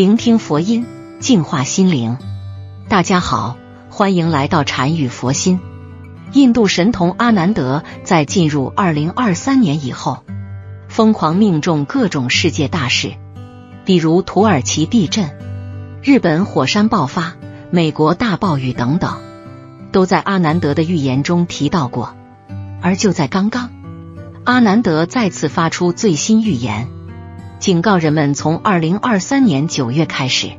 聆听佛音，净化心灵。大家好，欢迎来到禅语佛心。印度神童阿南德在进入二零二三年以后，疯狂命中各种世界大事，比如土耳其地震、日本火山爆发、美国大暴雨等等，都在阿南德的预言中提到过。而就在刚刚，阿南德再次发出最新预言。警告人们，从二零二三年九月开始，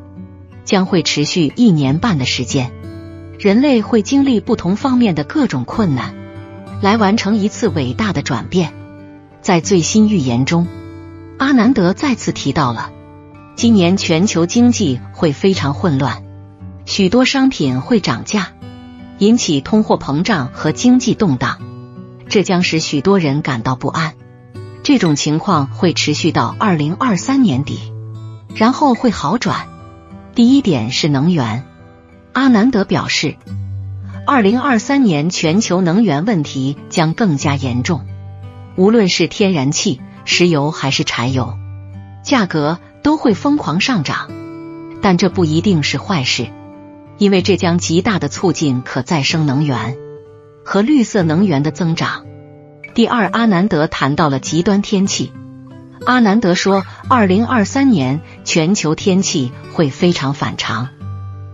将会持续一年半的时间，人类会经历不同方面的各种困难，来完成一次伟大的转变。在最新预言中，阿南德再次提到了今年全球经济会非常混乱，许多商品会涨价，引起通货膨胀和经济动荡，这将使许多人感到不安。这种情况会持续到二零二三年底，然后会好转。第一点是能源，阿南德表示，二零二三年全球能源问题将更加严重，无论是天然气、石油还是柴油，价格都会疯狂上涨。但这不一定是坏事，因为这将极大的促进可再生能源和绿色能源的增长。第二，阿南德谈到了极端天气。阿南德说，二零二三年全球天气会非常反常，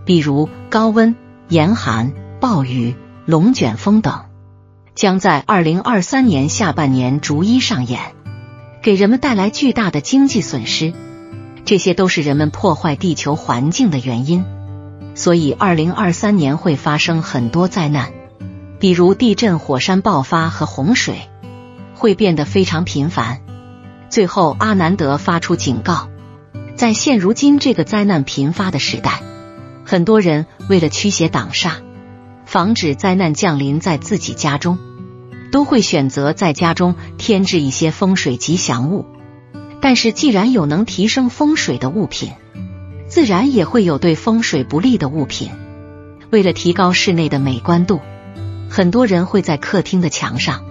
比如高温、严寒、暴雨、龙卷风等，将在二零二三年下半年逐一上演，给人们带来巨大的经济损失。这些都是人们破坏地球环境的原因，所以二零二三年会发生很多灾难。比如地震、火山爆发和洪水会变得非常频繁。最后，阿南德发出警告：在现如今这个灾难频发的时代，很多人为了驱邪挡煞，防止灾难降临在自己家中，都会选择在家中添置一些风水吉祥物。但是，既然有能提升风水的物品，自然也会有对风水不利的物品。为了提高室内的美观度。很多人会在客厅的墙上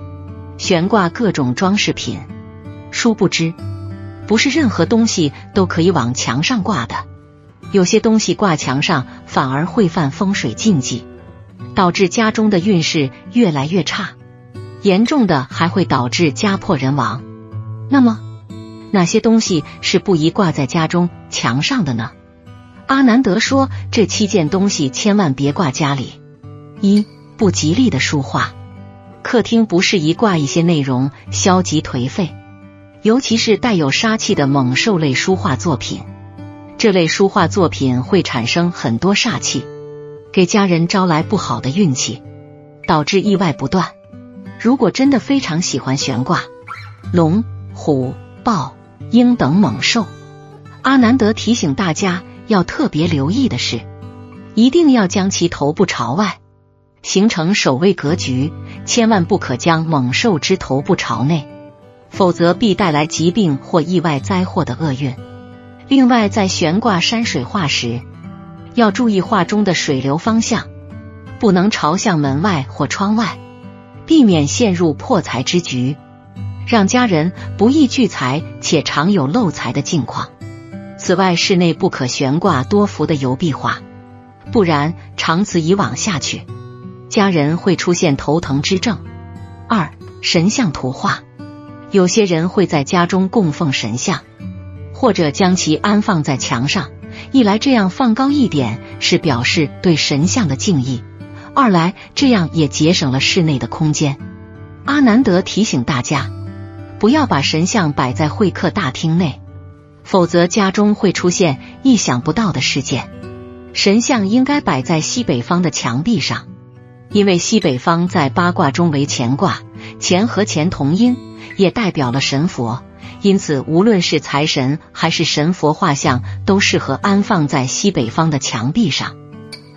悬挂各种装饰品，殊不知，不是任何东西都可以往墙上挂的。有些东西挂墙上反而会犯风水禁忌，导致家中的运势越来越差，严重的还会导致家破人亡。那么，哪些东西是不宜挂在家中墙上的呢？阿南德说，这七件东西千万别挂家里。一不吉利的书画，客厅不适宜挂一些内容消极颓废，尤其是带有杀气的猛兽类书画作品。这类书画作品会产生很多煞气，给家人招来不好的运气，导致意外不断。如果真的非常喜欢悬挂龙、虎、豹、鹰等猛兽，阿南德提醒大家要特别留意的是，一定要将其头部朝外。形成守卫格局，千万不可将猛兽之头部朝内，否则必带来疾病或意外灾祸的厄运。另外，在悬挂山水画时，要注意画中的水流方向，不能朝向门外或窗外，避免陷入破财之局，让家人不易聚财且常有漏财的境况。此外，室内不可悬挂多幅的油壁画，不然长此以往下去。家人会出现头疼之症。二、神像图画，有些人会在家中供奉神像，或者将其安放在墙上。一来这样放高一点是表示对神像的敬意；二来这样也节省了室内的空间。阿南德提醒大家，不要把神像摆在会客大厅内，否则家中会出现意想不到的事件。神像应该摆在西北方的墙壁上。因为西北方在八卦中为乾卦，乾和乾同音，也代表了神佛，因此无论是财神还是神佛画像，都适合安放在西北方的墙壁上。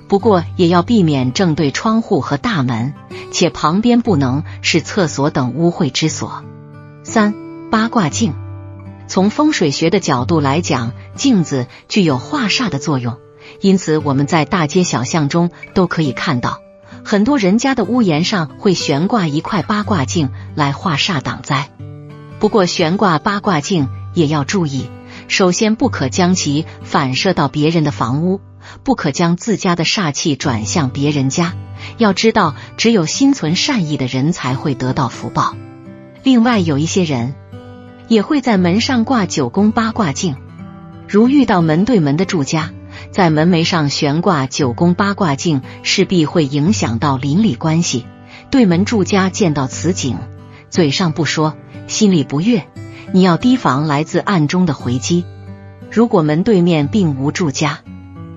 不过也要避免正对窗户和大门，且旁边不能是厕所等污秽之所。三八卦镜，从风水学的角度来讲，镜子具有化煞的作用，因此我们在大街小巷中都可以看到。很多人家的屋檐上会悬挂一块八卦镜来化煞挡灾。不过悬挂八卦镜也要注意，首先不可将其反射到别人的房屋，不可将自家的煞气转向别人家。要知道，只有心存善意的人才会得到福报。另外，有一些人也会在门上挂九宫八卦镜，如遇到门对门的住家，在门楣上悬挂九宫八卦镜，势必会影响到邻里关系。对门住家见到此景，嘴上不说，心里不悦，你要提防来自暗中的回击。如果门对面并无住家，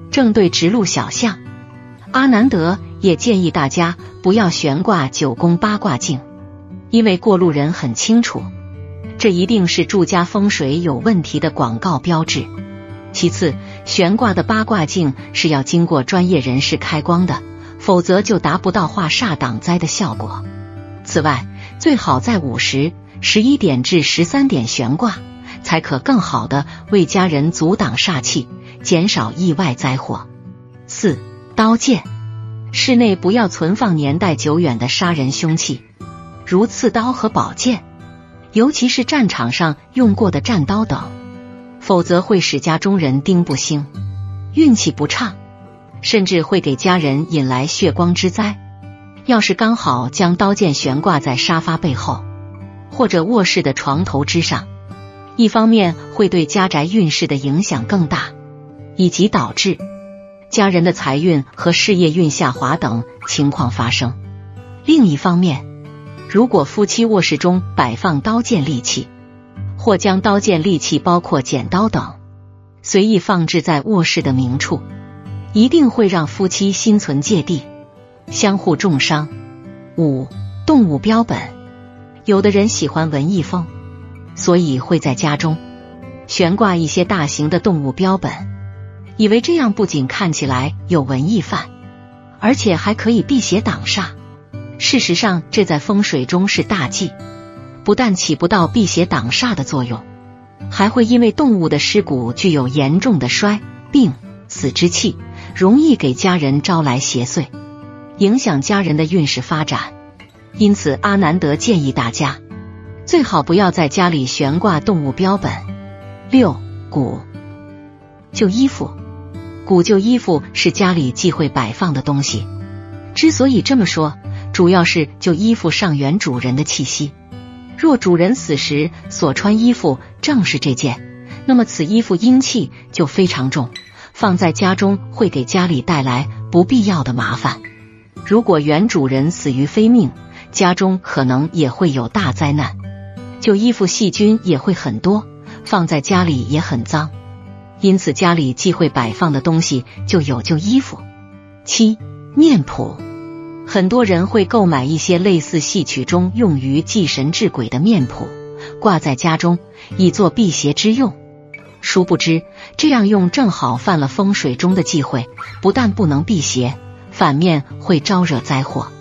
正对直路小巷，阿南德也建议大家不要悬挂九宫八卦镜。因为过路人很清楚，这一定是住家风水有问题的广告标志。其次，悬挂的八卦镜是要经过专业人士开光的，否则就达不到化煞挡灾的效果。此外，最好在午时十一点至十三点悬挂，才可更好的为家人阻挡煞气，减少意外灾祸。四、刀剑，室内不要存放年代久远的杀人凶器。如刺刀和宝剑，尤其是战场上用过的战刀等，否则会使家中人丁不兴，运气不畅，甚至会给家人引来血光之灾。要是刚好将刀剑悬挂在沙发背后或者卧室的床头之上，一方面会对家宅运势的影响更大，以及导致家人的财运和事业运下滑等情况发生。另一方面，如果夫妻卧室中摆放刀剑利器，或将刀剑利器包括剪刀等随意放置在卧室的明处，一定会让夫妻心存芥蒂，相互重伤。五、动物标本，有的人喜欢文艺风，所以会在家中悬挂一些大型的动物标本，以为这样不仅看起来有文艺范，而且还可以辟邪挡煞。事实上，这在风水中是大忌，不但起不到辟邪挡煞的作用，还会因为动物的尸骨具有严重的衰病死之气，容易给家人招来邪祟，影响家人的运势发展。因此，阿南德建议大家最好不要在家里悬挂动物标本。六古旧衣服，古旧衣服是家里忌讳摆放的东西。之所以这么说。主要是旧衣服上原主人的气息。若主人死时所穿衣服正是这件，那么此衣服阴气就非常重，放在家中会给家里带来不必要的麻烦。如果原主人死于非命，家中可能也会有大灾难。旧衣服细菌也会很多，放在家里也很脏。因此家里忌讳摆放的东西就有旧衣服。七面谱。很多人会购买一些类似戏曲中用于祭神治鬼的面谱，挂在家中以作辟邪之用。殊不知，这样用正好犯了风水中的忌讳，不但不能辟邪，反面会招惹灾祸。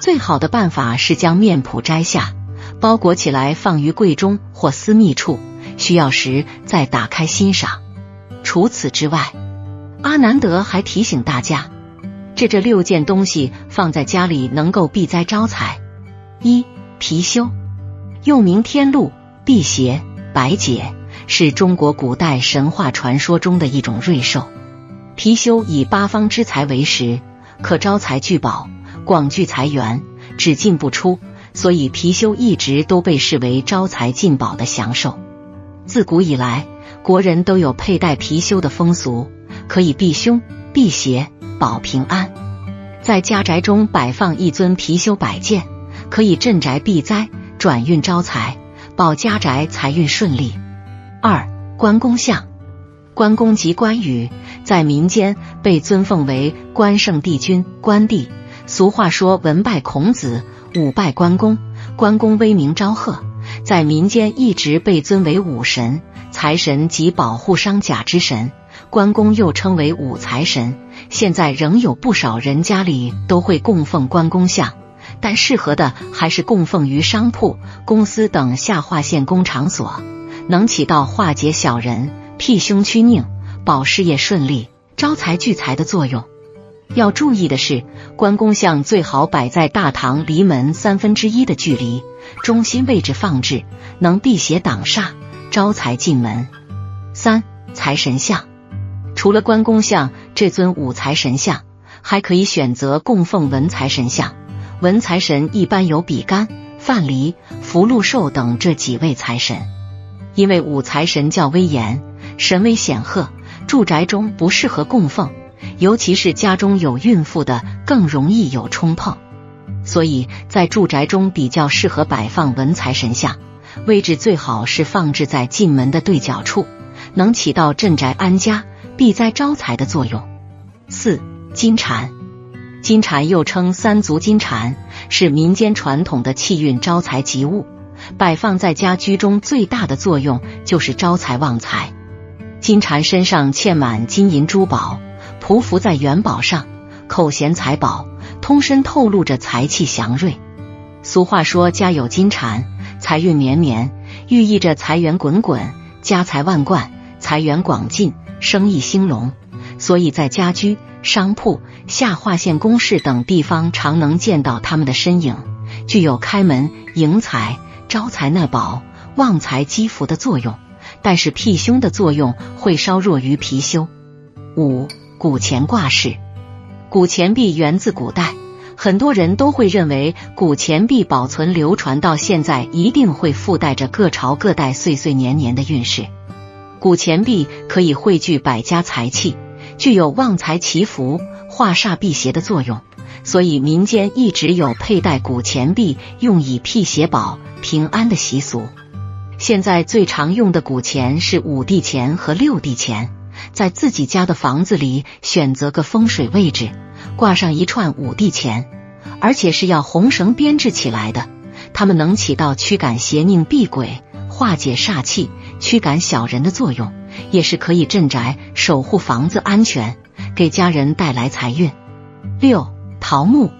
最好的办法是将面谱摘下，包裹起来放于柜中或私密处，需要时再打开欣赏。除此之外，阿南德还提醒大家。这这六件东西放在家里能够避灾招财。一貔貅，又名天禄、辟邪、白解，是中国古代神话传说中的一种瑞兽。貔貅以八方之财为食，可招财聚宝，广聚财源，只进不出，所以貔貅一直都被视为招财进宝的祥兽。自古以来，国人都有佩戴貔貅的风俗，可以避凶避邪。保平安，在家宅中摆放一尊貔貅摆件，可以镇宅避灾、转运招财、保家宅财运顺利。二关公像，关公即关羽，在民间被尊奉为关圣帝君、关帝。俗话说：“文拜孔子，武拜关公。”关公威名昭赫，在民间一直被尊为武神、财神及保护商贾之神。关公又称为武财神。现在仍有不少人家里都会供奉关公像，但适合的还是供奉于商铺、公司等下划线工场所，能起到化解小人、辟凶驱佞、保事业顺利、招财聚财的作用。要注意的是，关公像最好摆在大堂离门三分之一的距离，中心位置放置，能辟邪挡煞、招财进门。三、财神像。除了关公像这尊五财神像，还可以选择供奉文财神像。文财神一般有比干、范蠡、福禄寿等这几位财神。因为五财神较威严，神威显赫，住宅中不适合供奉，尤其是家中有孕妇的，更容易有冲碰。所以在住宅中比较适合摆放文财神像，位置最好是放置在进门的对角处，能起到镇宅安家、避灾招财的作用。四金蟾，金蟾又称三足金蟾，是民间传统的气运招财吉物，摆放在家居中最大的作用就是招财旺财。金蟾身上嵌满金银珠宝，匍匐在元宝上，口衔财宝。通身透露着财气祥瑞。俗话说：“家有金蟾，财运绵绵”，寓意着财源滚滚、家财万贯、财源广进、生意兴隆。所以在家居、商铺、下划线公事等地方，常能见到他们的身影，具有开门迎财、招财纳宝、旺财积福的作用。但是辟凶的作用会稍弱于貔貅。五古钱挂饰。古钱币源自古代，很多人都会认为古钱币保存流传到现在，一定会附带着各朝各代岁岁年年的运势。古钱币可以汇聚百家财气，具有旺财祈福、化煞辟邪的作用，所以民间一直有佩戴古钱币用以辟邪保平安的习俗。现在最常用的古钱是五帝钱和六帝钱，在自己家的房子里选择个风水位置。挂上一串五帝钱，而且是要红绳编制起来的。它们能起到驱赶邪佞避鬼、化解煞气、驱赶小人的作用，也是可以镇宅、守护房子安全，给家人带来财运。六桃木，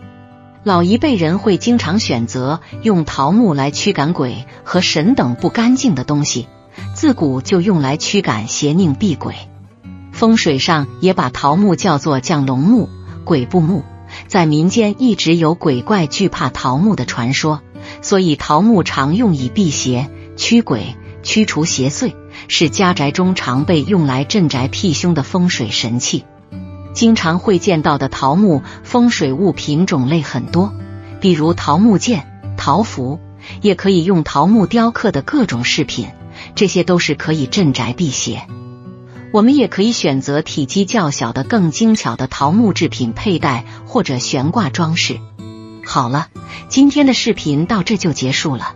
老一辈人会经常选择用桃木来驱赶鬼和神等不干净的东西，自古就用来驱赶邪佞避鬼。风水上也把桃木叫做降龙木。鬼不木，在民间一直有鬼怪惧怕桃木的传说，所以桃木常用以辟邪、驱鬼、驱除邪祟，是家宅中常被用来镇宅辟凶的风水神器。经常会见到的桃木风水物品种类很多，比如桃木剑、桃符，也可以用桃木雕刻的各种饰品，这些都是可以镇宅辟邪。我们也可以选择体积较小的、更精巧的桃木制品佩戴或者悬挂装饰。好了，今天的视频到这就结束了。